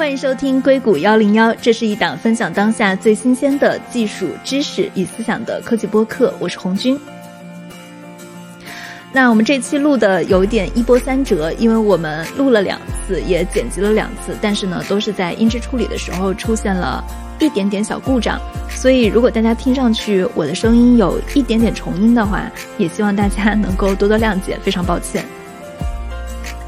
欢迎收听硅谷幺零幺，这是一档分享当下最新鲜的技术知识与思想的科技播客，我是红军。那我们这期录的有点一波三折，因为我们录了两次，也剪辑了两次，但是呢，都是在音质处理的时候出现了一点点小故障，所以如果大家听上去我的声音有一点点重音的话，也希望大家能够多多谅解，非常抱歉。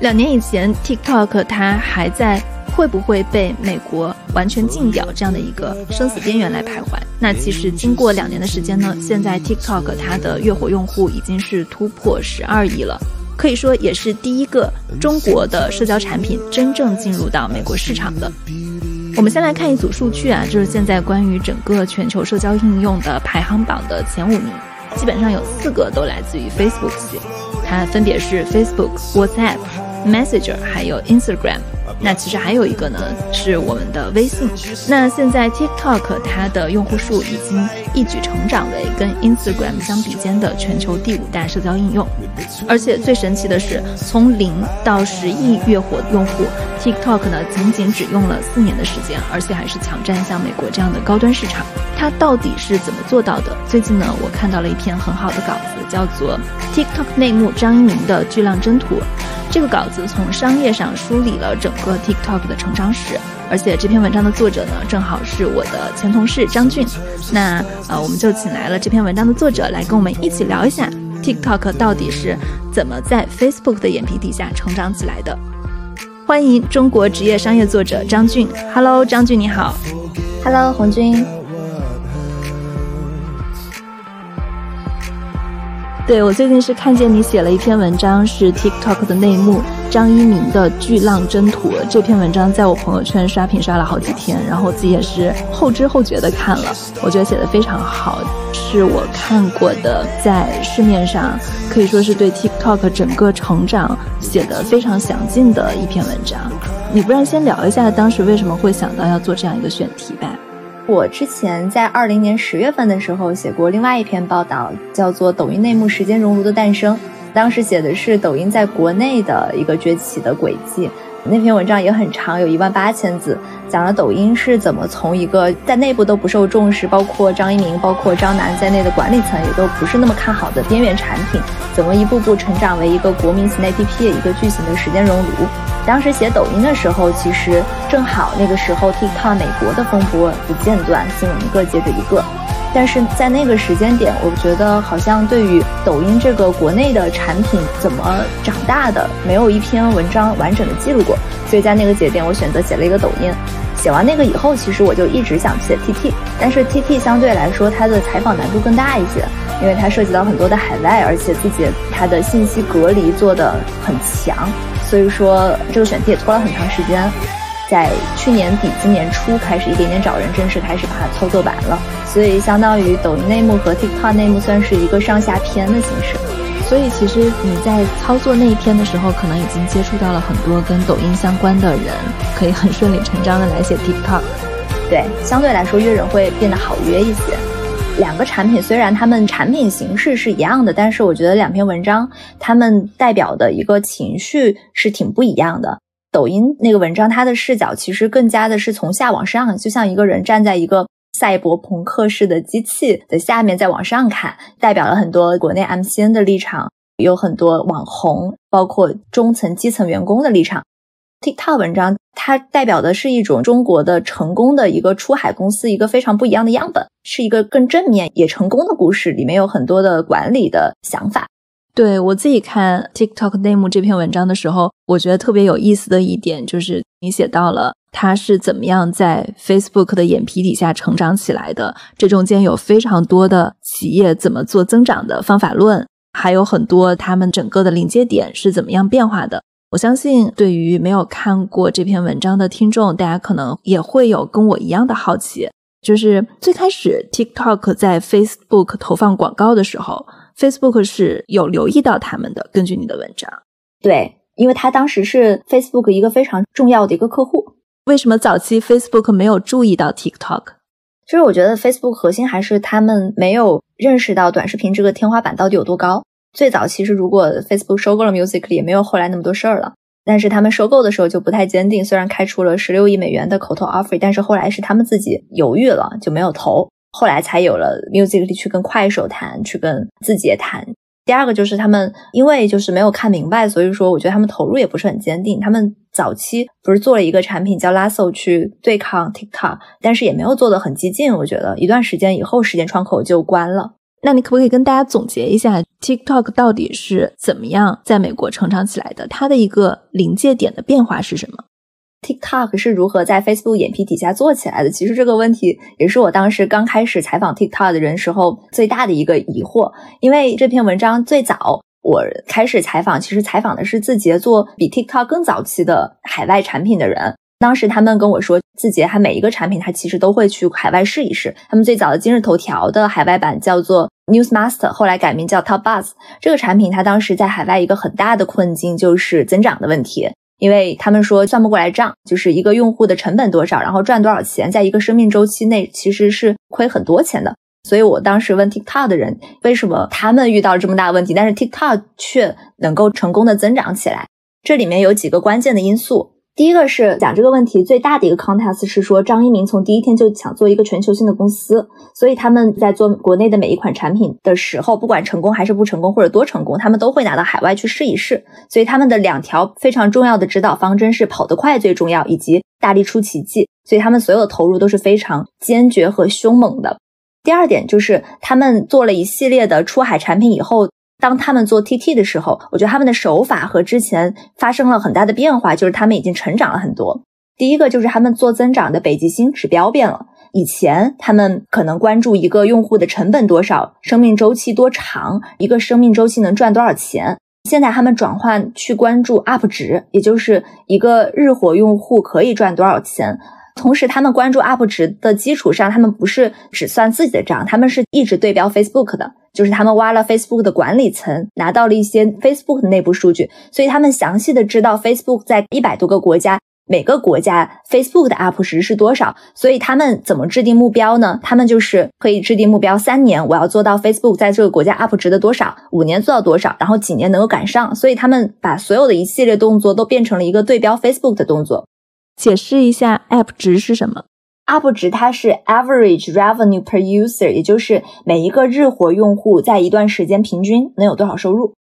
两年以前，TikTok 它还在。会不会被美国完全禁掉这样的一个生死边缘来徘徊？那其实经过两年的时间呢，现在 TikTok 它的月活用户已经是突破十二亿了，可以说也是第一个中国的社交产品真正进入到美国市场的。我们先来看一组数据啊，就是现在关于整个全球社交应用的排行榜的前五名，基本上有四个都来自于 Facebook 系，它分别是 Facebook、WhatsApp、Messenger 还有 Instagram。那其实还有一个呢，是我们的微信。那现在 TikTok 它的用户数已经一举成长为跟 Instagram 相比肩的全球第五大社交应用。而且最神奇的是，从零到十亿月活用户，TikTok 呢仅仅只用了四年的时间，而且还是抢占像美国这样的高端市场。它到底是怎么做到的？最近呢，我看到了一篇很好的稿子，叫做《TikTok 内幕：张一鸣的巨浪征途》。这个稿子从商业上梳理了整个 TikTok 的成长史，而且这篇文章的作者呢，正好是我的前同事张俊。那呃，我们就请来了这篇文章的作者来跟我们一起聊一下 TikTok 到底是怎么在 Facebook 的眼皮底下成长起来的。欢迎中国职业商业作者张俊，Hello，张俊你好，Hello，红军。对我最近是看见你写了一篇文章，是 TikTok 的内幕，张一鸣的巨浪征途。这篇文章在我朋友圈刷屏刷了好几天，然后我自己也是后知后觉的看了，我觉得写的非常好，是我看过的在市面上可以说是对 TikTok 整个成长写的非常详尽的一篇文章。你不然先聊一下当时为什么会想到要做这样一个选题吧？我之前在二零年十月份的时候写过另外一篇报道，叫做《抖音内幕：时间熔炉的诞生》。当时写的是抖音在国内的一个崛起的轨迹。那篇文章也很长，有一万八千字，讲了抖音是怎么从一个在内部都不受重视，包括张一鸣、包括张楠在内的管理层也都不是那么看好的边缘产品，怎么一步步成长为一个国民型 APP 的一个巨型的时间熔炉。当时写抖音的时候，其实正好那个时候 TikTok 美国的风波不间断，新闻一个接着一个。但是在那个时间点，我觉得好像对于抖音这个国内的产品怎么长大的，没有一篇文章完整的记录过。所以在那个节点，我选择写了一个抖音。写完那个以后，其实我就一直想写 TT，但是 TT 相对来说它的采访难度更大一些，因为它涉及到很多的海外，而且自己它的信息隔离做的很强，所以说这个选题也拖了很长时间。在去年底、今年初开始一点点找人，正式开始把它操作完了。所以相当于抖音内幕和 TikTok 内幕算是一个上下篇的形式。所以其实你在操作那一篇的时候，可能已经接触到了很多跟抖音相关的人，可以很顺理成章的来写 TikTok。对，相对来说约人会变得好约一些。两个产品虽然它们产品形式是一样的，但是我觉得两篇文章它们代表的一个情绪是挺不一样的。抖音那个文章，它的视角其实更加的是从下往上，就像一个人站在一个赛博朋克式的机器的下面再往上看，代表了很多国内 MCN 的立场，有很多网红，包括中层、基层员工的立场。TikTok 文章它代表的是一种中国的成功的一个出海公司，一个非常不一样的样本，是一个更正面也成功的故事，里面有很多的管理的想法。对我自己看 TikTok 内幕这篇文章的时候，我觉得特别有意思的一点就是你写到了它是怎么样在 Facebook 的眼皮底下成长起来的。这中间有非常多的企业怎么做增长的方法论，还有很多他们整个的临界点是怎么样变化的。我相信对于没有看过这篇文章的听众，大家可能也会有跟我一样的好奇，就是最开始 TikTok 在 Facebook 投放广告的时候。Facebook 是有留意到他们的，根据你的文章，对，因为他当时是 Facebook 一个非常重要的一个客户。为什么早期 Facebook 没有注意到 TikTok？其实我觉得 Facebook 核心还是他们没有认识到短视频这个天花板到底有多高。最早其实如果 Facebook 收购了 Musical，也没有后来那么多事儿了。但是他们收购的时候就不太坚定，虽然开出了十六亿美元的口头 offer，但是后来是他们自己犹豫了，就没有投。后来才有了 Musical.ly 去跟快手谈，去跟字节谈。第二个就是他们因为就是没有看明白，所以说我觉得他们投入也不是很坚定。他们早期不是做了一个产品叫 Lasso 去对抗 TikTok，但是也没有做的很激进。我觉得一段时间以后时间窗口就关了。那你可不可以跟大家总结一下 TikTok 到底是怎么样在美国成长起来的？它的一个临界点的变化是什么？TikTok 是如何在 Facebook 眼皮底下做起来的？其实这个问题也是我当时刚开始采访 TikTok 的人时候最大的一个疑惑。因为这篇文章最早我开始采访，其实采访的是字节做比 TikTok 更早期的海外产品的人。当时他们跟我说，字节它每一个产品它其实都会去海外试一试。他们最早的今日头条的海外版叫做 Newsmaster，后来改名叫 Top Buzz。这个产品它当时在海外一个很大的困境就是增长的问题。因为他们说算不过来账，就是一个用户的成本多少，然后赚多少钱，在一个生命周期内其实是亏很多钱的。所以我当时问 TikTok 的人，为什么他们遇到这么大问题，但是 TikTok 却能够成功的增长起来？这里面有几个关键的因素。第一个是讲这个问题最大的一个 context 是说张一鸣从第一天就想做一个全球性的公司，所以他们在做国内的每一款产品的时候，不管成功还是不成功或者多成功，他们都会拿到海外去试一试。所以他们的两条非常重要的指导方针是跑得快最重要，以及大力出奇迹。所以他们所有的投入都是非常坚决和凶猛的。第二点就是他们做了一系列的出海产品以后。当他们做 TT 的时候，我觉得他们的手法和之前发生了很大的变化，就是他们已经成长了很多。第一个就是他们做增长的北极星指标变了，以前他们可能关注一个用户的成本多少，生命周期多长，一个生命周期能赚多少钱，现在他们转换去关注 UP 值，也就是一个日活用户可以赚多少钱。同时，他们关注 UP 值的基础上，他们不是只算自己的账，他们是一直对标 Facebook 的。就是他们挖了 Facebook 的管理层，拿到了一些 Facebook 的内部数据，所以他们详细的知道 Facebook 在一百多个国家，每个国家 Facebook 的 UP 值是多少。所以他们怎么制定目标呢？他们就是可以制定目标，三年我要做到 Facebook 在这个国家 UP 值的多少，五年做到多少，然后几年能够赶上。所以他们把所有的一系列动作都变成了一个对标 Facebook 的动作。解释一下 App 值是什么 Up 值它是 Average Revenue per User，也就是每一个日活用户在一段时间平均能有多少收入。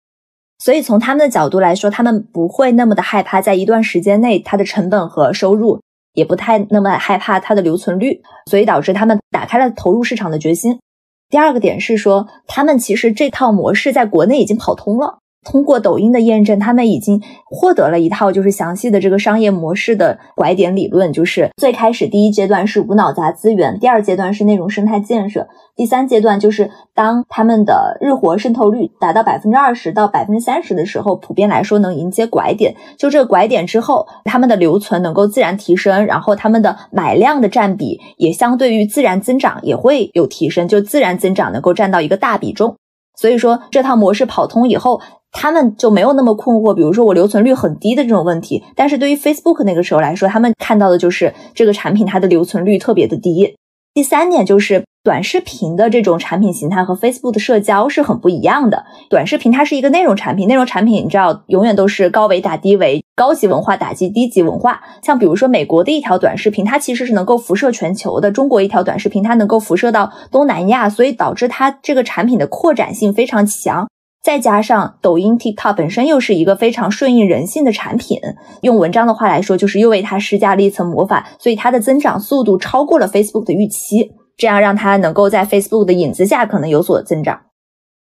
所以从他们的角度来说，他们不会那么的害怕在一段时间内它的成本和收入，也不太那么害怕它的留存率，所以导致他们打开了投入市场的决心。第二个点是说，他们其实这套模式在国内已经跑通了。通过抖音的验证，他们已经获得了一套就是详细的这个商业模式的拐点理论。就是最开始第一阶段是无脑砸资源，第二阶段是内容生态建设，第三阶段就是当他们的日活渗透率达到百分之二十到百分之三十的时候，普遍来说能迎接拐点。就这个拐点之后，他们的留存能够自然提升，然后他们的买量的占比也相对于自然增长也会有提升，就自然增长能够占到一个大比重。所以说这套模式跑通以后。他们就没有那么困惑，比如说我留存率很低的这种问题。但是对于 Facebook 那个时候来说，他们看到的就是这个产品它的留存率特别的低。第三点就是短视频的这种产品形态和 Facebook 的社交是很不一样的。短视频它是一个内容产品，内容产品你知道永远都是高维打低维，高级文化打击低级文化。像比如说美国的一条短视频，它其实是能够辐射全球的；中国一条短视频，它能够辐射到东南亚，所以导致它这个产品的扩展性非常强。再加上抖音 TikTok 本身又是一个非常顺应人性的产品，用文章的话来说，就是又为它施加了一层魔法，所以它的增长速度超过了 Facebook 的预期，这样让它能够在 Facebook 的影子下可能有所增长。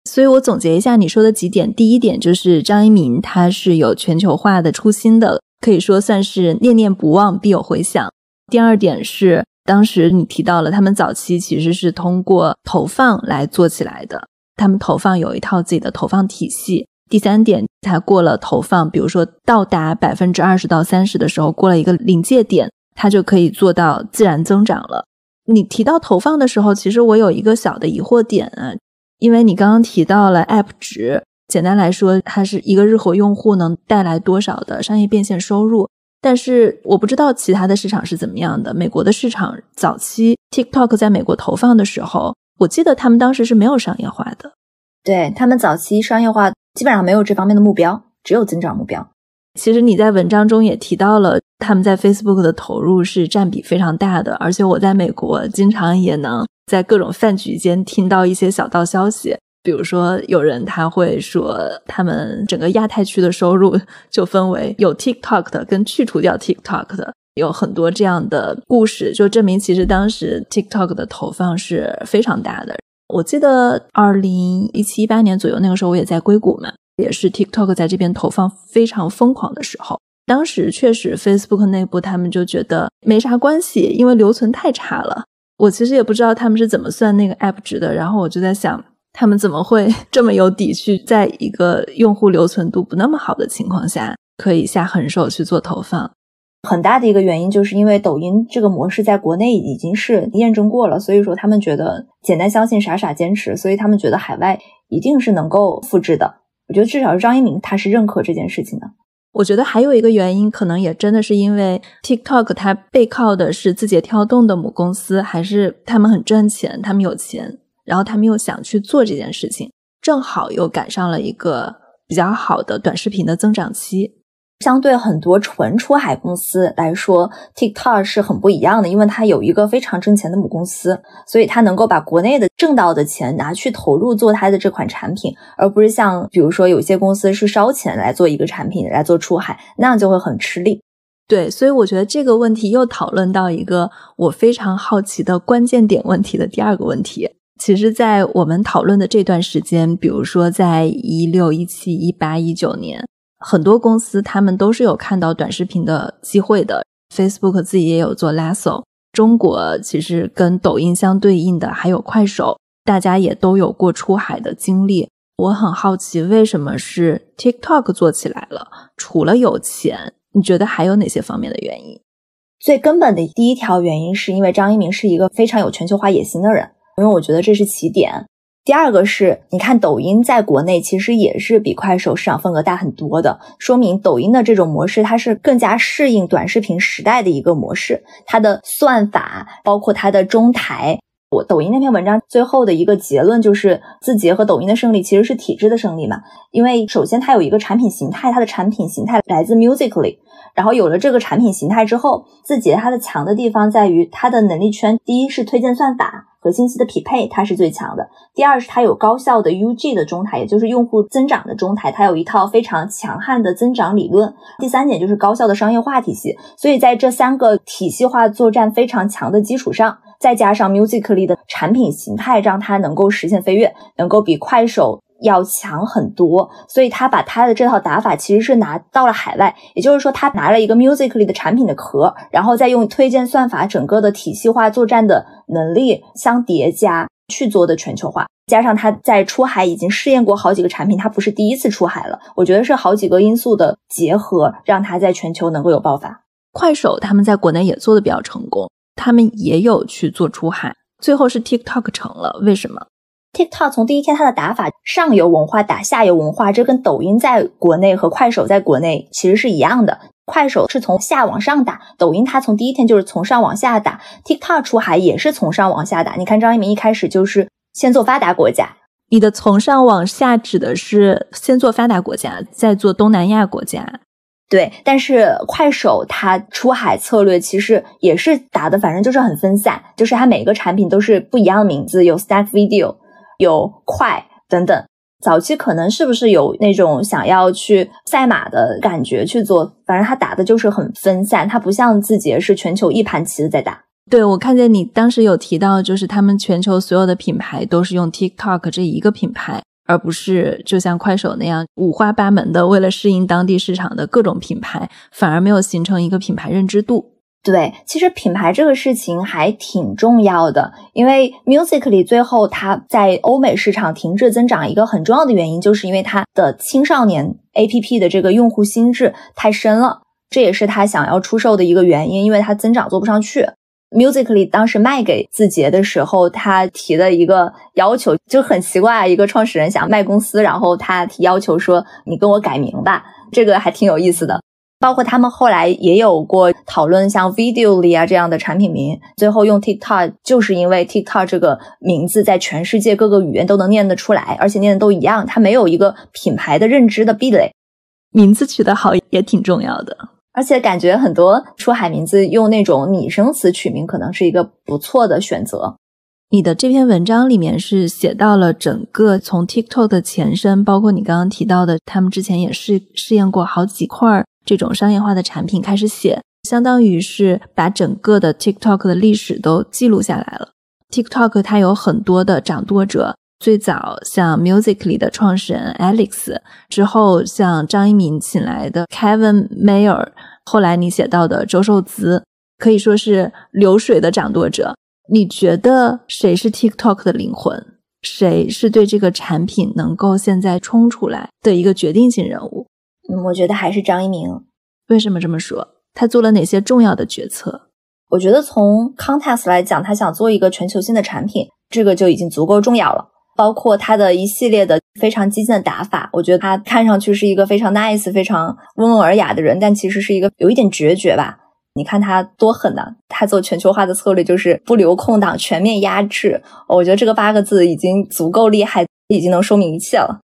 所以我总结一下你说的几点：第一点就是张一鸣他是有全球化的初心的，可以说算是念念不忘必有回响。第二点是当时你提到了他们早期其实是通过投放来做起来的。他们投放有一套自己的投放体系。第三点，才过了投放，比如说到达百分之二十到三十的时候，过了一个临界点，它就可以做到自然增长了。你提到投放的时候，其实我有一个小的疑惑点啊，因为你刚刚提到了 App 值，简单来说，它是一个日活用户能带来多少的商业变现收入，但是我不知道其他的市场是怎么样的。美国的市场早期 TikTok 在美国投放的时候。我记得他们当时是没有商业化的，对他们早期商业化基本上没有这方面的目标，只有增长目标。其实你在文章中也提到了，他们在 Facebook 的投入是占比非常大的，而且我在美国经常也能在各种饭局间听到一些小道消息，比如说有人他会说，他们整个亚太区的收入 就分为有 TikTok 的跟去除掉 TikTok 的，有很多这样的故事，就证明其实当时 TikTok 的投放是非常大的。我记得二零一七一八年左右那个时候，我也在硅谷嘛。也是 TikTok 在这边投放非常疯狂的时候，当时确实 Facebook 内部他们就觉得没啥关系，因为留存太差了。我其实也不知道他们是怎么算那个 App 值的，然后我就在想，他们怎么会 这么有底气，在一个用户留存度不那么好的情况下，可以下狠手去做投放？很大的一个原因就是因为抖音这个模式在国内已经是验证过了，所以说他们觉得简单相信，傻傻坚持，所以他们觉得海外一定是能够复制的。我觉得至少是张一鸣，他是认可这件事情的。我觉得还有一个原因，可能也真的是因为 TikTok 它背靠的是字节跳动的母公司，还是他们很赚钱，他们有钱，然后他们又想去做这件事情，正好又赶上了一个比较好的短视频的增长期。相对很多纯出海公司来说，TikTok 是很不一样的，因为它有一个非常挣钱的母公司，所以它能够把国内的挣到的钱拿去投入做它的这款产品，而不是像比如说有些公司是烧钱来做一个产品来做出海，那样就会很吃力。对，所以我觉得这个问题又讨论到一个我非常好奇的关键点问题的第二个问题。其实，在我们讨论的这段时间，比如说在一六、一七、一八、一九年。很多公司他们都是有看到短视频的机会的，Facebook 自己也有做 Lasso。中国其实跟抖音相对应的还有快手，大家也都有过出海的经历。我很好奇，为什么是 TikTok 做起来了？除了有钱，你觉得还有哪些方面的原因？最根本的第一条原因是因为张一鸣是一个非常有全球化野心的人，因为我觉得这是起点。第二个是，你看抖音在国内其实也是比快手市场份额大很多的，说明抖音的这种模式它是更加适应短视频时代的一个模式，它的算法包括它的中台。我抖音那篇文章最后的一个结论就是，字节和抖音的胜利其实是体制的胜利嘛，因为首先它有一个产品形态，它的产品形态来自 Musically。然后有了这个产品形态之后，字节它的强的地方在于它的能力圈。第一是推荐算法和信息的匹配，它是最强的。第二是它有高效的 UG 的中台，也就是用户增长的中台，它有一套非常强悍的增长理论。第三点就是高效的商业化体系。所以在这三个体系化作战非常强的基础上，再加上 Musically 的产品形态，让它能够实现飞跃，能够比快手。要强很多，所以他把他的这套打法其实是拿到了海外，也就是说，他拿了一个 Musically 的产品的壳，然后再用推荐算法整个的体系化作战的能力相叠加去做的全球化，加上他在出海已经试验过好几个产品，他不是第一次出海了，我觉得是好几个因素的结合，让他在全球能够有爆发。快手他们在国内也做的比较成功，他们也有去做出海，最后是 TikTok 成了，为什么？TikTok 从第一天它的打法，上游文化打下游文化，这跟抖音在国内和快手在国内其实是一样的。快手是从下往上打，抖音它从第一天就是从上往下打。TikTok 出海也是从上往下打。你看张一鸣一开始就是先做发达国家，你的从上往下指的是先做发达国家，再做东南亚国家。对，但是快手它出海策略其实也是打的，反正就是很分散，就是它每个产品都是不一样的名字，有 Stack Video。有快等等，早期可能是不是有那种想要去赛马的感觉去做？反正他打的就是很分散，他不像字节是全球一盘棋子在打。对我看见你当时有提到，就是他们全球所有的品牌都是用 TikTok 这一个品牌，而不是就像快手那样五花八门的为了适应当地市场的各种品牌，反而没有形成一个品牌认知度。对，其实品牌这个事情还挺重要的，因为 Musically 最后它在欧美市场停滞增长，一个很重要的原因就是因为它的青少年 APP 的这个用户心智太深了，这也是他想要出售的一个原因，因为它增长做不上去。Musically 当时卖给字节的时候，他提的一个要求就很奇怪，一个创始人想卖公司，然后他提要求说：“你跟我改名吧。”这个还挺有意思的。包括他们后来也有过讨论，像 Videoly 啊这样的产品名，最后用 TikTok，就是因为 TikTok 这个名字在全世界各个语言都能念得出来，而且念的都一样，它没有一个品牌的认知的壁垒。名字取得好也挺重要的。而且感觉很多出海名字用那种拟声词取名，可能是一个不错的选择。你的这篇文章里面是写到了整个从 TikTok 的前身，包括你刚刚提到的，他们之前也试试验过好几块这种商业化的产品，开始写，相当于是把整个的 TikTok 的历史都记录下来了。TikTok 它有很多的掌舵者，最早像 Musical.ly 的创始人 Alex，之后像张一鸣请来的 Kevin Mayer。后来你写到的周受资可以说是流水的掌舵者。你觉得谁是 TikTok 的灵魂？谁是对这个产品能够现在冲出来的一个决定性人物？嗯，我觉得还是张一鸣。为什么这么说？他做了哪些重要的决策？我觉得从 context 来讲，他想做一个全球性的产品，这个就已经足够重要了。包括他的一系列的非常激进的打法，我觉得他看上去是一个非常 nice、非常温文尔雅的人，但其实是一个有一点决绝吧。你看他多狠呐！他做全球化的策略就是不留空档，全面压制。我觉得这个八个字已经足够厉害，已经能说明一切了。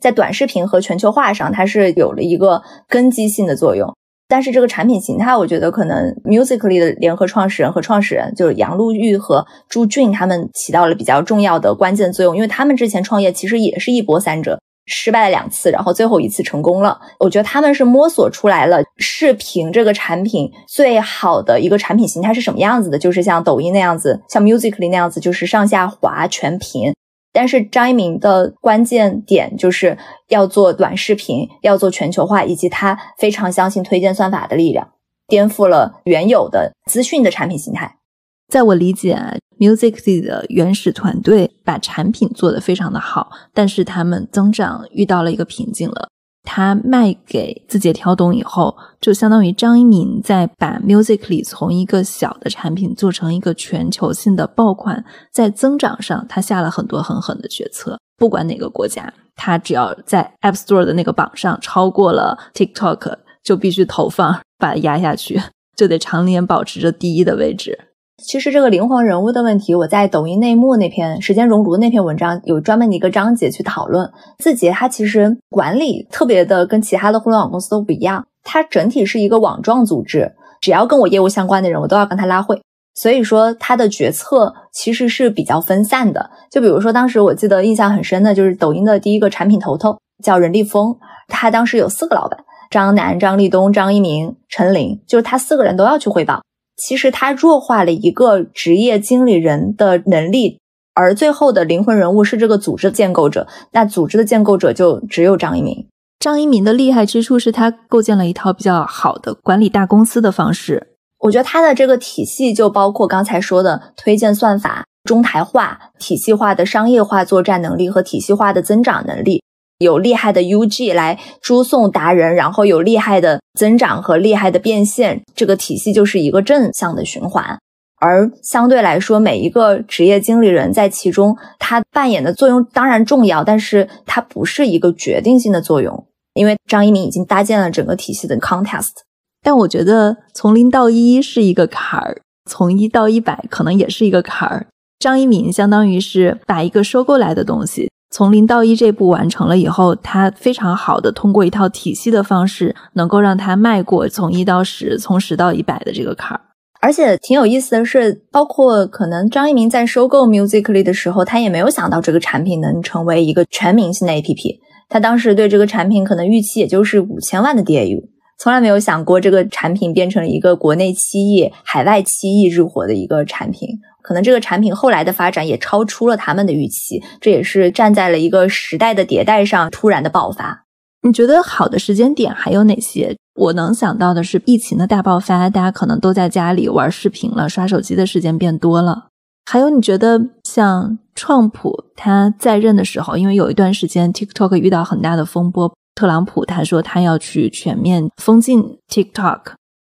在短视频和全球化上，它是有了一个根基性的作用。但是这个产品形态，我觉得可能 Musically 的联合创始人和创始人就是杨璐玉和朱俊，他们起到了比较重要的关键作用，因为他们之前创业其实也是一波三折，失败了两次，然后最后一次成功了。我觉得他们是摸索出来了视频这个产品最好的一个产品形态是什么样子的，就是像抖音那样子，像 Musically 那样子，就是上下滑全屏。但是张一鸣的关键点就是要做短视频，要做全球化，以及他非常相信推荐算法的力量，颠覆了原有的资讯的产品形态。在我理解，Music 的原始团队把产品做得非常的好，但是他们增长遇到了一个瓶颈了。他卖给字节跳动以后，就相当于张一鸣在把 Musically 从一个小的产品做成一个全球性的爆款，在增长上他下了很多狠狠的决策。不管哪个国家，他只要在 App Store 的那个榜上超过了 TikTok，就必须投放把它压下去，就得常年保持着第一的位置。其实这个灵魂人物的问题，我在抖音内幕那篇时间熔炉那篇文章有专门的一个章节去讨论。字节它其实管理特别的跟其他的互联网公司都不一样，它整体是一个网状组织，只要跟我业务相关的人，我都要跟他拉会。所以说它的决策其实是比较分散的。就比如说当时我记得印象很深的就是抖音的第一个产品头头叫任立峰，他当时有四个老板：张楠、张立东、张一鸣、陈琳，就是他四个人都要去汇报。其实他弱化了一个职业经理人的能力，而最后的灵魂人物是这个组织的建构者。那组织的建构者就只有张一鸣。张一鸣的厉害之处是他构建了一套比较好的管理大公司的方式。我觉得他的这个体系就包括刚才说的推荐算法、中台化、体系化的商业化作战能力和体系化的增长能力。有厉害的 UG 来输送达人，然后有厉害的增长和厉害的变现，这个体系就是一个正向的循环。而相对来说，每一个职业经理人在其中，他扮演的作用当然重要，但是它不是一个决定性的作用。因为张一鸣已经搭建了整个体系的 contest。但我觉得从零到一是一个坎儿，从一到一百可能也是一个坎儿。张一鸣相当于是把一个收购来的东西。从零到一这步完成了以后，他非常好的通过一套体系的方式，能够让他迈过从一到十、从十到一百的这个坎儿。而且挺有意思的是，包括可能张一鸣在收购 Musically 的时候，他也没有想到这个产品能成为一个全明星的 APP。他当时对这个产品可能预期也就是五千万的 DAU，从来没有想过这个产品变成了一个国内七亿、海外七亿日活的一个产品。可能这个产品后来的发展也超出了他们的预期，这也是站在了一个时代的迭代上突然的爆发。你觉得好的时间点还有哪些？我能想到的是疫情的大爆发，大家可能都在家里玩视频了，刷手机的时间变多了。还有，你觉得像创普他在任的时候，因为有一段时间 TikTok 遇到很大的风波，特朗普他说他要去全面封禁 TikTok。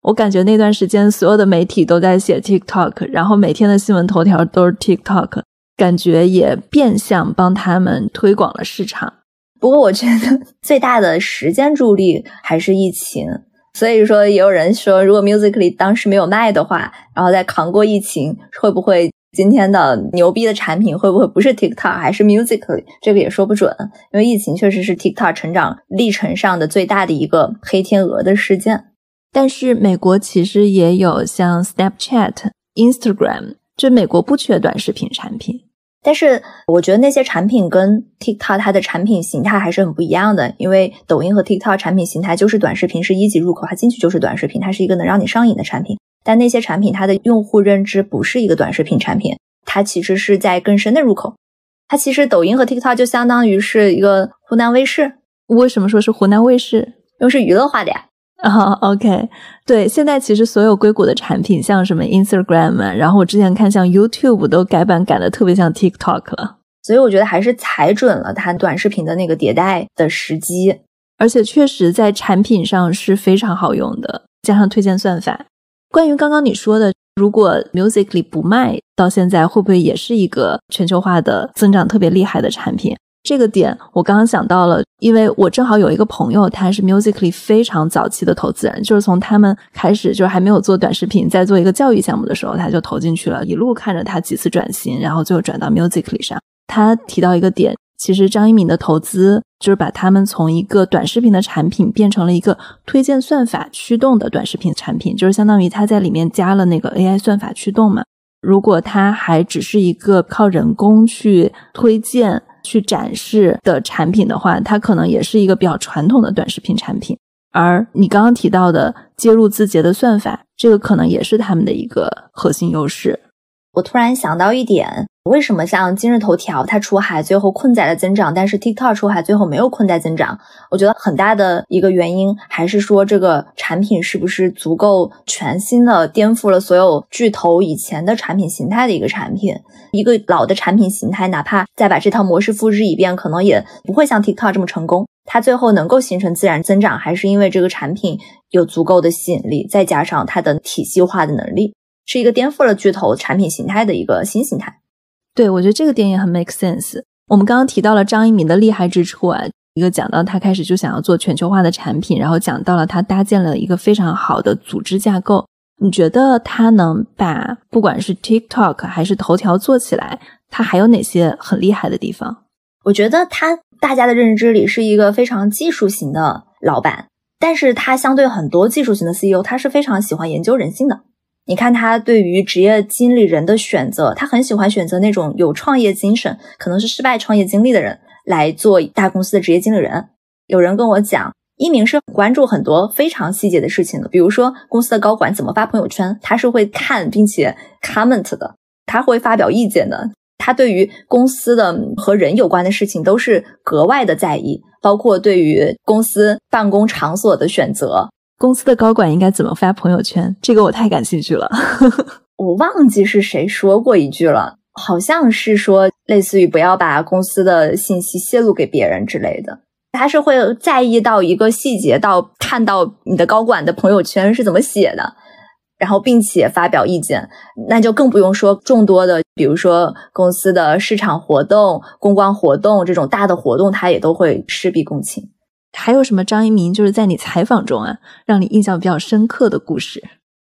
我感觉那段时间所有的媒体都在写 TikTok，然后每天的新闻头条都是 TikTok，感觉也变相帮他们推广了市场。不过我觉得最大的时间助力还是疫情，所以说也有人说，如果 Musically 当时没有卖的话，然后再扛过疫情，会不会今天的牛逼的产品会不会不是 TikTok 还是 Musically，这个也说不准。因为疫情确实是 TikTok 成长历程上的最大的一个黑天鹅的事件。但是美国其实也有像 Snapchat、Instagram，这美国不缺短视频产品。但是我觉得那些产品跟 TikTok 它的产品形态还是很不一样的，因为抖音和 TikTok 产品形态就是短视频是一级入口，它进去就是短视频，它是一个能让你上瘾的产品。但那些产品它的用户认知不是一个短视频产品，它其实是在更深的入口。它其实抖音和 TikTok 就相当于是一个湖南卫视。为什么说是湖南卫视？因为是娱乐化的呀。啊，OK，对，现在其实所有硅谷的产品，像什么 Instagram，然后我之前看像 YouTube 都改版改的特别像 TikTok 了，所以我觉得还是踩准了它短视频的那个迭代的时机，而且确实在产品上是非常好用的，加上推荐算法。关于刚刚你说的，如果 Musically 不卖，到现在会不会也是一个全球化的增长特别厉害的产品？这个点我刚刚想到了，因为我正好有一个朋友，他是 Musically 非常早期的投资人，就是从他们开始，就是还没有做短视频，在做一个教育项目的时候，他就投进去了，一路看着他几次转型，然后最后转到 Musically 上。他提到一个点，其实张一鸣的投资就是把他们从一个短视频的产品变成了一个推荐算法驱动的短视频产品，就是相当于他在里面加了那个 AI 算法驱动嘛。如果他还只是一个靠人工去推荐。去展示的产品的话，它可能也是一个比较传统的短视频产品。而你刚刚提到的接入字节的算法，这个可能也是他们的一个核心优势。我突然想到一点。为什么像今日头条它出海最后困在了增长，但是 TikTok 出海最后没有困在增长？我觉得很大的一个原因还是说这个产品是不是足够全新的颠覆了所有巨头以前的产品形态的一个产品？一个老的产品形态，哪怕再把这套模式复制一遍，可能也不会像 TikTok 这么成功。它最后能够形成自然增长，还是因为这个产品有足够的吸引力，再加上它的体系化的能力，是一个颠覆了巨头产品形态的一个新形态。对，我觉得这个点也很 make sense。我们刚刚提到了张一鸣的厉害之处啊，一个讲到他开始就想要做全球化的产品，然后讲到了他搭建了一个非常好的组织架构。你觉得他能把不管是 TikTok 还是头条做起来，他还有哪些很厉害的地方？我觉得他大家的认知里是一个非常技术型的老板，但是他相对很多技术型的 CEO，他是非常喜欢研究人性的。你看他对于职业经理人的选择，他很喜欢选择那种有创业精神、可能是失败创业经历的人来做大公司的职业经理人。有人跟我讲，一鸣是很关注很多非常细节的事情的，比如说公司的高管怎么发朋友圈，他是会看并且 comment 的，他会发表意见的。他对于公司的和人有关的事情都是格外的在意，包括对于公司办公场所的选择。公司的高管应该怎么发朋友圈？这个我太感兴趣了。我忘记是谁说过一句了，好像是说类似于不要把公司的信息泄露给别人之类的。他是会在意到一个细节，到看到你的高管的朋友圈是怎么写的，然后并且发表意见。那就更不用说众多的，比如说公司的市场活动、公关活动这种大的活动，他也都会事必躬亲。还有什么张一鸣就是在你采访中啊，让你印象比较深刻的故事？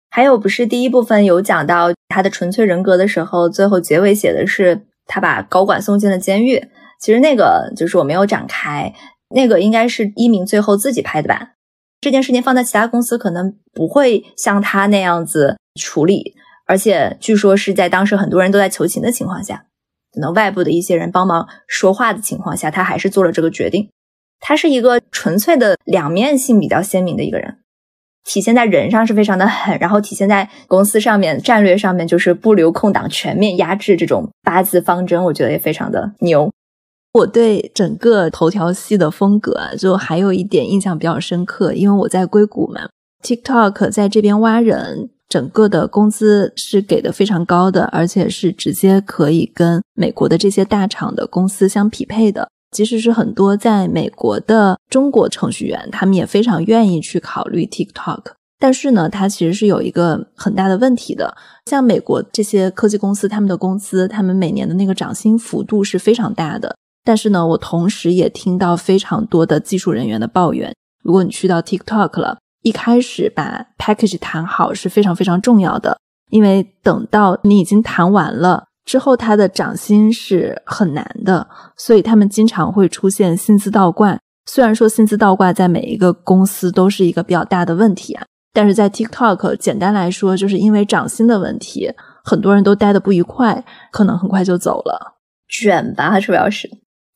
还有不是第一部分有讲到他的纯粹人格的时候，最后结尾写的是他把高管送进了监狱。其实那个就是我没有展开，那个应该是一鸣最后自己拍的吧。这件事情放在其他公司可能不会像他那样子处理，而且据说是在当时很多人都在求情的情况下，可能外部的一些人帮忙说话的情况下，他还是做了这个决定。他是一个纯粹的两面性比较鲜明的一个人，体现在人上是非常的狠，然后体现在公司上面战略上面就是不留空档，全面压制这种八字方针，我觉得也非常的牛。我对整个头条系的风格就还有一点印象比较深刻，因为我在硅谷嘛，TikTok 在这边挖人，整个的工资是给的非常高的，而且是直接可以跟美国的这些大厂的公司相匹配的。即使是很多在美国的中国程序员，他们也非常愿意去考虑 TikTok。但是呢，它其实是有一个很大的问题的。像美国这些科技公司，他们的工资，他们每年的那个涨薪幅度是非常大的。但是呢，我同时也听到非常多的技术人员的抱怨：如果你去到 TikTok 了，一开始把 package 谈好是非常非常重要的，因为等到你已经谈完了。之后他的涨薪是很难的，所以他们经常会出现薪资倒挂。虽然说薪资倒挂在每一个公司都是一个比较大的问题啊，但是在 TikTok，简单来说，就是因为涨薪的问题，很多人都待的不愉快，可能很快就走了，卷吧，主要是。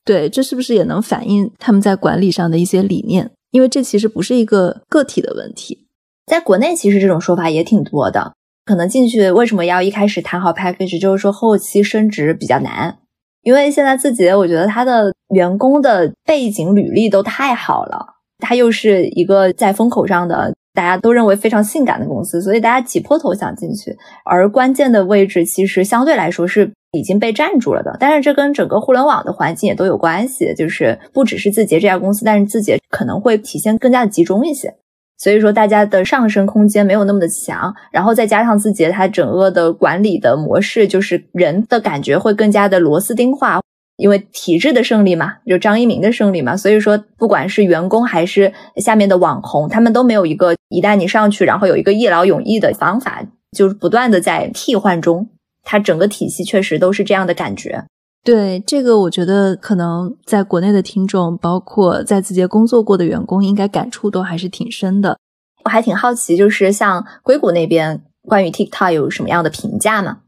对，这是不是也能反映他们在管理上的一些理念？因为这其实不是一个个体的问题，在国内其实这种说法也挺多的。可能进去为什么要一开始谈好 package，就是说后期升职比较难。因为现在字节，我觉得他的员工的背景履历都太好了，他又是一个在风口上的，大家都认为非常性感的公司，所以大家挤破头想进去。而关键的位置其实相对来说是已经被占住了的。但是这跟整个互联网的环境也都有关系，就是不只是字节这家公司，但是字节可能会体现更加的集中一些。所以说，大家的上升空间没有那么的强，然后再加上字节它整个的管理的模式，就是人的感觉会更加的螺丝钉化，因为体制的胜利嘛，就张一鸣的胜利嘛。所以说，不管是员工还是下面的网红，他们都没有一个一旦你上去，然后有一个一劳永逸的方法，就是不断的在替换中，它整个体系确实都是这样的感觉。对这个，我觉得可能在国内的听众，包括在字节工作过的员工，应该感触都还是挺深的。我还挺好奇，就是像硅谷那边关于 TikTok 有什么样的评价吗？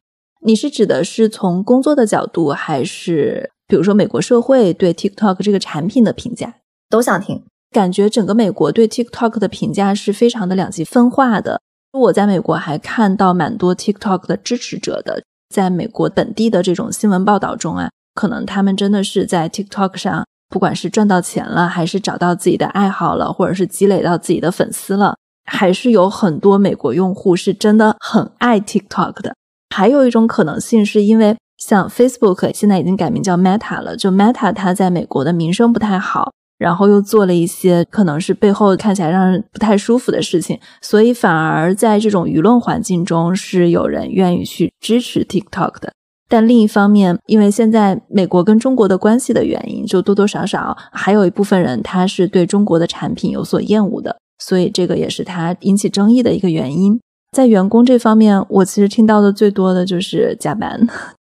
你是指的是从工作的角度，还是比如说美国社会对 TikTok 这个产品的评价？都想听。感觉整个美国对 TikTok 的评价是非常的两极分化的。我在美国还看到蛮多 TikTok 的支持者的。在美国本地的这种新闻报道中啊，可能他们真的是在 TikTok 上，不管是赚到钱了，还是找到自己的爱好了，或者是积累到自己的粉丝了，还是有很多美国用户是真的很爱 TikTok 的。还有一种可能性是因为像 Facebook 现在已经改名叫 Meta 了，就 Meta 它在美国的名声不太好。然后又做了一些可能是背后看起来让人不太舒服的事情，所以反而在这种舆论环境中是有人愿意去支持 TikTok 的。但另一方面，因为现在美国跟中国的关系的原因，就多多少少还有一部分人他是对中国的产品有所厌恶的，所以这个也是他引起争议的一个原因。在员工这方面，我其实听到的最多的就是加班。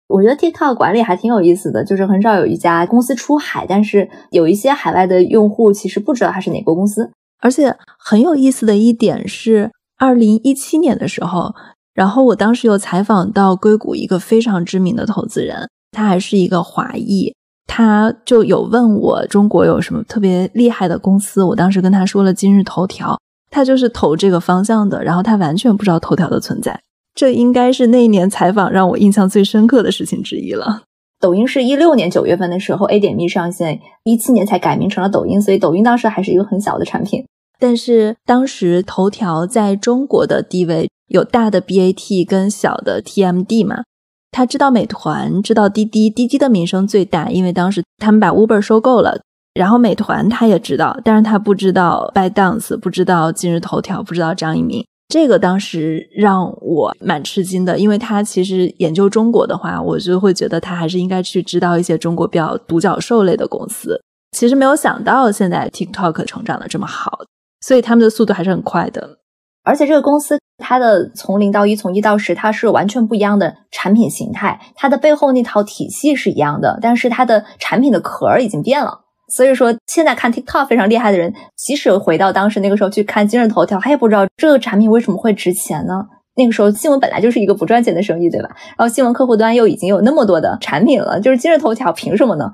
我觉得 TikTok 管理还挺有意思的，就是很少有一家公司出海，但是有一些海外的用户其实不知道它是哪国公司。而且很有意思的一点是，二零一七年的时候，然后我当时有采访到硅谷一个非常知名的投资人，他还是一个华裔，他就有问我中国有什么特别厉害的公司，我当时跟他说了今日头条，他就是投这个方向的，然后他完全不知道头条的存在。这应该是那一年采访让我印象最深刻的事情之一了。抖音是一六年九月份的时候 A 点 me 上线，一七年才改名成了抖音，所以抖音当时还是一个很小的产品。但是当时头条在中国的地位有大的 BAT 跟小的 TMD 嘛？他知道美团，知道滴滴，滴滴的名声最大，因为当时他们把 Uber 收购了。然后美团他也知道，但是他不知道 ByteDance，不知道今日头条，不知道张一鸣。这个当时让我蛮吃惊的，因为他其实研究中国的话，我就会觉得他还是应该去知道一些中国比较独角兽类的公司。其实没有想到现在 TikTok 成长的这么好，所以他们的速度还是很快的。而且这个公司它的从零到一，从一到十，它是完全不一样的产品形态，它的背后那套体系是一样的，但是它的产品的壳已经变了。所以说，现在看 TikTok 非常厉害的人，即使回到当时那个时候去看今日头条，他也不知道这个产品为什么会值钱呢？那个时候新闻本来就是一个不赚钱的生意，对吧？然后新闻客户端又已经有那么多的产品了，就是今日头条凭什么呢？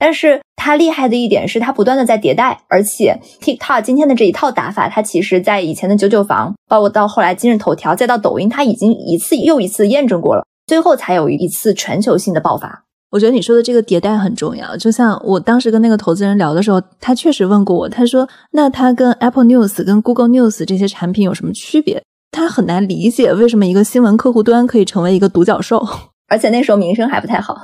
但是它厉害的一点是，它不断的在迭代，而且 TikTok 今天的这一套打法，它其实在以前的九九房，包括到后来今日头条，再到抖音，它已经一次又一次验证过了，最后才有一次全球性的爆发。我觉得你说的这个迭代很重要，就像我当时跟那个投资人聊的时候，他确实问过我，他说：“那他跟 Apple News、跟 Google News 这些产品有什么区别？”他很难理解为什么一个新闻客户端可以成为一个独角兽，而且那时候名声还不太好，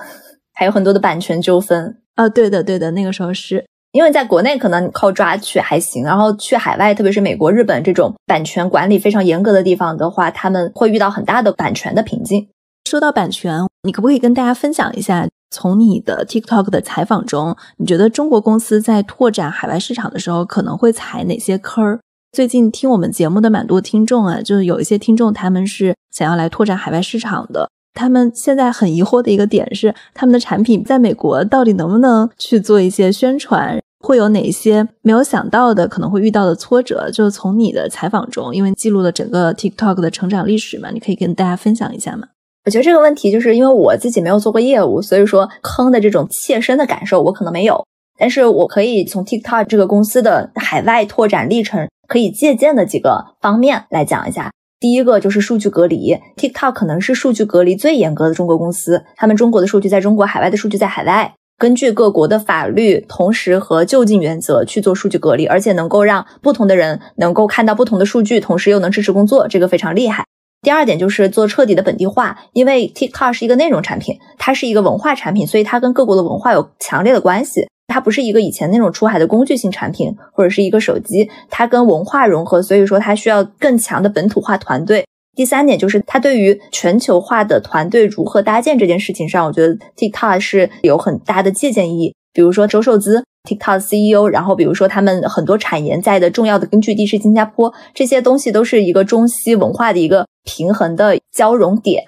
还有很多的版权纠纷啊。对的，对的，那个时候是因为在国内可能靠抓取还行，然后去海外，特别是美国、日本这种版权管理非常严格的地方的话，他们会遇到很大的版权的瓶颈。说到版权，你可不可以跟大家分享一下？从你的 TikTok 的采访中，你觉得中国公司在拓展海外市场的时候可能会踩哪些坑儿？最近听我们节目的蛮多听众啊，就是有一些听众他们是想要来拓展海外市场的，他们现在很疑惑的一个点是，他们的产品在美国到底能不能去做一些宣传？会有哪些没有想到的可能会遇到的挫折？就是从你的采访中，因为记录了整个 TikTok 的成长历史嘛，你可以跟大家分享一下吗？我觉得这个问题就是因为我自己没有做过业务，所以说坑的这种切身的感受我可能没有，但是我可以从 TikTok 这个公司的海外拓展历程可以借鉴的几个方面来讲一下。第一个就是数据隔离，TikTok 可能是数据隔离最严格的中国公司，他们中国的数据在中国，海外的数据在海外。根据各国的法律，同时和就近原则去做数据隔离，而且能够让不同的人能够看到不同的数据，同时又能支持工作，这个非常厉害。第二点就是做彻底的本地化，因为 TikTok 是一个内容产品，它是一个文化产品，所以它跟各国的文化有强烈的关系。它不是一个以前那种出海的工具性产品，或者是一个手机，它跟文化融合，所以说它需要更强的本土化团队。第三点就是，它对于全球化的团队如何搭建这件事情上，我觉得 TikTok 是有很大的借鉴意义。比如说周受资，TikTok CEO，然后比如说他们很多产研在的重要的根据地是新加坡，这些东西都是一个中西文化的一个平衡的交融点。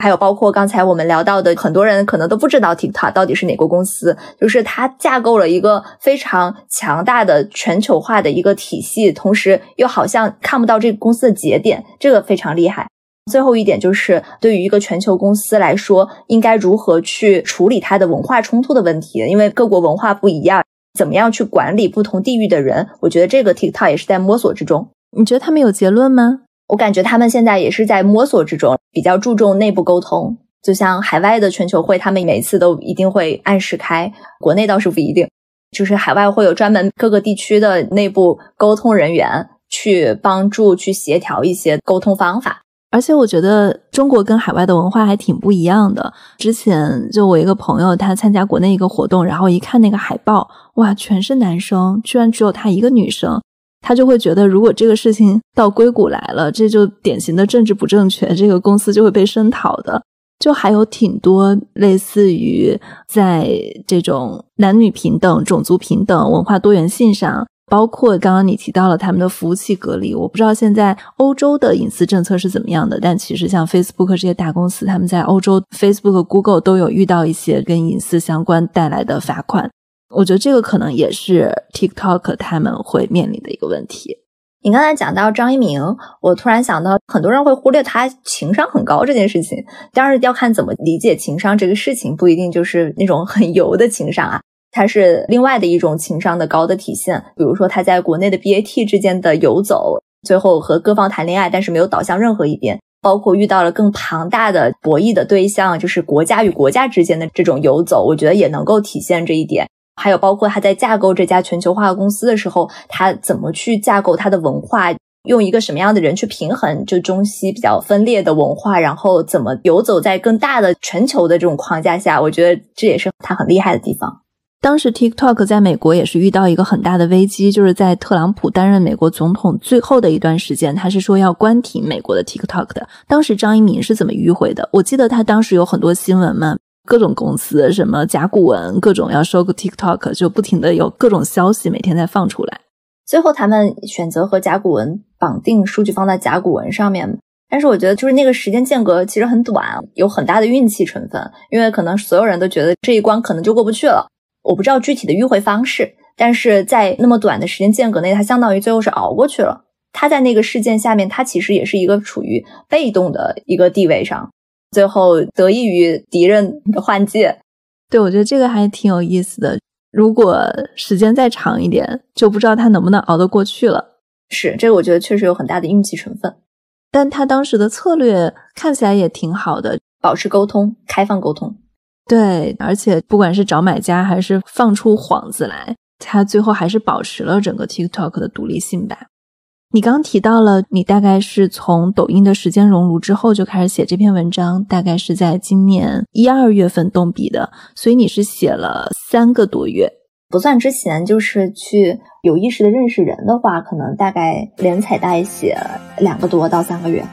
还有包括刚才我们聊到的，很多人可能都不知道 TikTok 到底是哪个公司，就是它架构了一个非常强大的全球化的一个体系，同时又好像看不到这个公司的节点，这个非常厉害。最后一点就是，对于一个全球公司来说，应该如何去处理它的文化冲突的问题？因为各国文化不一样，怎么样去管理不同地域的人？我觉得这个 TikTok 也是在摸索之中。你觉得他们有结论吗？我感觉他们现在也是在摸索之中，比较注重内部沟通。就像海外的全球会，他们每次都一定会按时开，国内倒是不一定。就是海外会有专门各个地区的内部沟通人员去帮助去协调一些沟通方法。而且我觉得中国跟海外的文化还挺不一样的。之前就我一个朋友，他参加国内一个活动，然后一看那个海报，哇，全是男生，居然只有他一个女生。他就会觉得，如果这个事情到硅谷来了，这就典型的政治不正确，这个公司就会被声讨的。就还有挺多类似于在这种男女平等、种族平等、文化多元性上，包括刚刚你提到了他们的服务器隔离。我不知道现在欧洲的隐私政策是怎么样的，但其实像 Facebook 这些大公司，他们在欧洲 Facebook、Google 都有遇到一些跟隐私相关带来的罚款。我觉得这个可能也是 TikTok 他们会面临的一个问题。你刚才讲到张一鸣，我突然想到，很多人会忽略他情商很高这件事情。当然要看怎么理解情商这个事情，不一定就是那种很油的情商啊，它是另外的一种情商的高的体现。比如说他在国内的 BAT 之间的游走，最后和各方谈恋爱，但是没有倒向任何一边。包括遇到了更庞大的博弈的对象，就是国家与国家之间的这种游走，我觉得也能够体现这一点。还有包括他在架构这家全球化公司的时候，他怎么去架构他的文化，用一个什么样的人去平衡就中西比较分裂的文化，然后怎么游走在更大的全球的这种框架下，我觉得这也是他很厉害的地方。当时 TikTok 在美国也是遇到一个很大的危机，就是在特朗普担任美国总统最后的一段时间，他是说要关停美国的 TikTok 的。当时张一鸣是怎么迂回的？我记得他当时有很多新闻嘛。各种公司，什么甲骨文，各种要收购 TikTok，就不停的有各种消息每天在放出来。最后他们选择和甲骨文绑定数据放在甲骨文上面，但是我觉得就是那个时间间隔其实很短，有很大的运气成分，因为可能所有人都觉得这一关可能就过不去了。我不知道具体的迂回方式，但是在那么短的时间间隔内，他相当于最后是熬过去了。他在那个事件下面，他其实也是一个处于被动的一个地位上。最后得益于敌人的换届，对我觉得这个还挺有意思的。如果时间再长一点，就不知道他能不能熬得过去了。是这个，我觉得确实有很大的运气成分。但他当时的策略看起来也挺好的，保持沟通，开放沟通。对，而且不管是找买家还是放出幌子来，他最后还是保持了整个 TikTok 的独立性吧。你刚提到了，你大概是从抖音的时间熔炉之后就开始写这篇文章，大概是在今年一二月份动笔的，所以你是写了三个多月，不算之前，就是去有意识的认识人的话，可能大概连采带写两个多到三个月。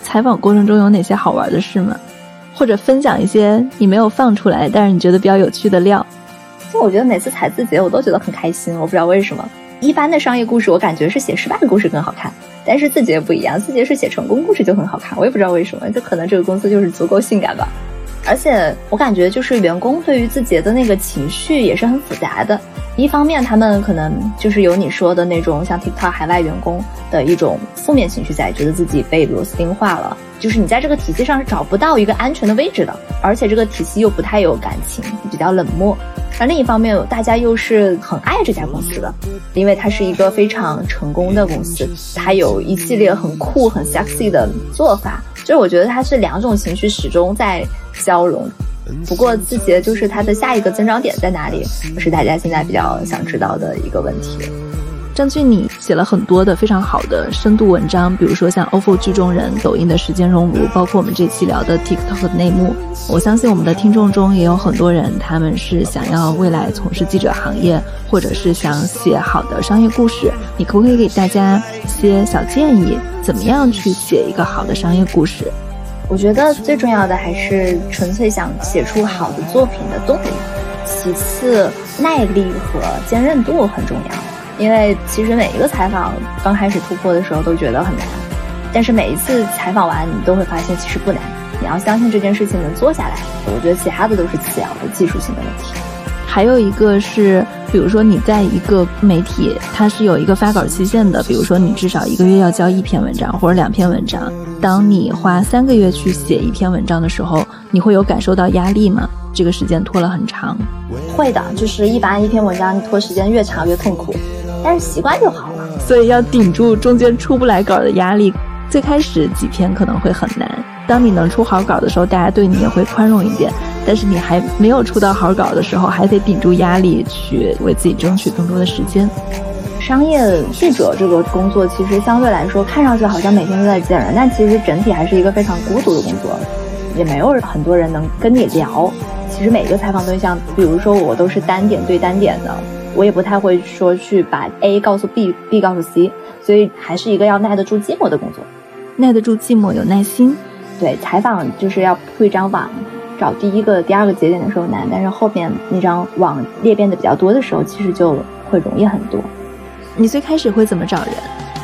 采访过程中有哪些好玩的事吗？或者分享一些你没有放出来，但是你觉得比较有趣的料？就我觉得每次采字节，我都觉得很开心，我不知道为什么。一般的商业故事，我感觉是写失败的故事更好看。但是字节不一样，字节是写成功故事就很好看。我也不知道为什么，就可能这个公司就是足够性感吧。而且我感觉就是员工对于字节的那个情绪也是很复杂的。一方面，他们可能就是有你说的那种像 TikTok 海外员工的一种负面情绪在，觉得自己被螺丝钉化了。就是你在这个体系上是找不到一个安全的位置的，而且这个体系又不太有感情，比较冷漠。而另一方面，大家又是很爱这家公司的，因为它是一个非常成功的公司，它有一系列很酷、很 sexy 的做法。就是我觉得它是两种情绪始终在交融。不过字节就是它的下一个增长点在哪里，是大家现在比较想知道的一个问题。张俊，你写了很多的非常好的深度文章，比如说像 OFO 剧中人、抖音的时间熔炉，包括我们这期聊的 TikTok 的内幕。我相信我们的听众中也有很多人，他们是想要未来从事记者行业，或者是想写好的商业故事。你可不可以给大家一些小建议，怎么样去写一个好的商业故事？我觉得最重要的还是纯粹想写出好的作品的动力，其次耐力和坚韧度很重要。因为其实每一个采访刚开始突破的时候都觉得很难，但是每一次采访完，你都会发现其实不难。你要相信这件事情能做下来，我觉得其他的都是次要的技术性的问题。还有一个是，比如说你在一个媒体，它是有一个发稿期限的，比如说你至少一个月要交一篇文章或者两篇文章。当你花三个月去写一篇文章的时候，你会有感受到压力吗？这个时间拖了很长。会的，就是一般一篇文章拖时间越长越痛苦。但是习惯就好了，所以要顶住中间出不来稿的压力。最开始几篇可能会很难，当你能出好稿的时候，大家对你也会宽容一点。但是你还没有出到好稿的时候，还得顶住压力去为自己争取更多的时间。商业记者这个工作其实相对来说看上去好像每天都在见人，但其实整体还是一个非常孤独的工作，也没有很多人能跟你聊。其实每个采访对象，比如说我都是单点对单点的。我也不太会说去把 A 告诉 B，B 告诉 C，所以还是一个要耐得住寂寞的工作，耐得住寂寞，有耐心。对，采访就是要铺一张网，找第一个、第二个节点的时候难，但是后面那张网裂变的比较多的时候，其实就会容易很多。你最开始会怎么找人？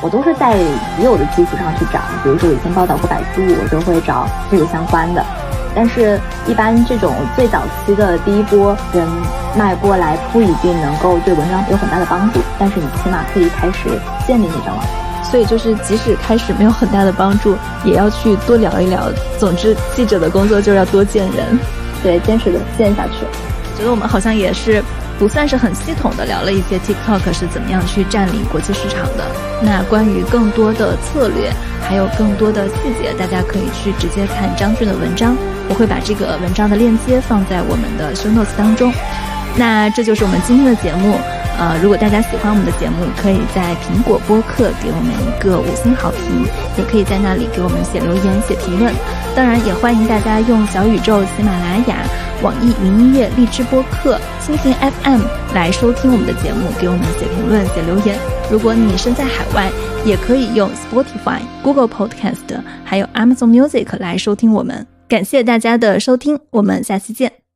我都是在已有的基础上去找，比如说我以前报道过百度，我就会找这个相关的。但是，一般这种最早期的第一波人脉过来，不一定能够对文章有很大的帮助。但是你起码可以开始建立那张网。所以就是，即使开始没有很大的帮助，也要去多聊一聊。总之，记者的工作就是要多见人，对，坚持的见下去。觉得我们好像也是。不算是很系统的聊了一些 TikTok 是怎么样去占领国际市场的。那关于更多的策略，还有更多的细节，大家可以去直接看张俊的文章。我会把这个文章的链接放在我们的 show notes 当中。那这就是我们今天的节目。呃，如果大家喜欢我们的节目，可以在苹果播客给我们一个五星好评，也可以在那里给我们写留言、写评论。当然，也欢迎大家用小宇宙、喜马拉雅。网易云音乐、荔枝播客、蜻蜓 FM 来收听我们的节目，给我们写评论、写留言。如果你身在海外，也可以用 Spotify、Google Podcast 还有 Amazon Music 来收听我们。感谢大家的收听，我们下期见。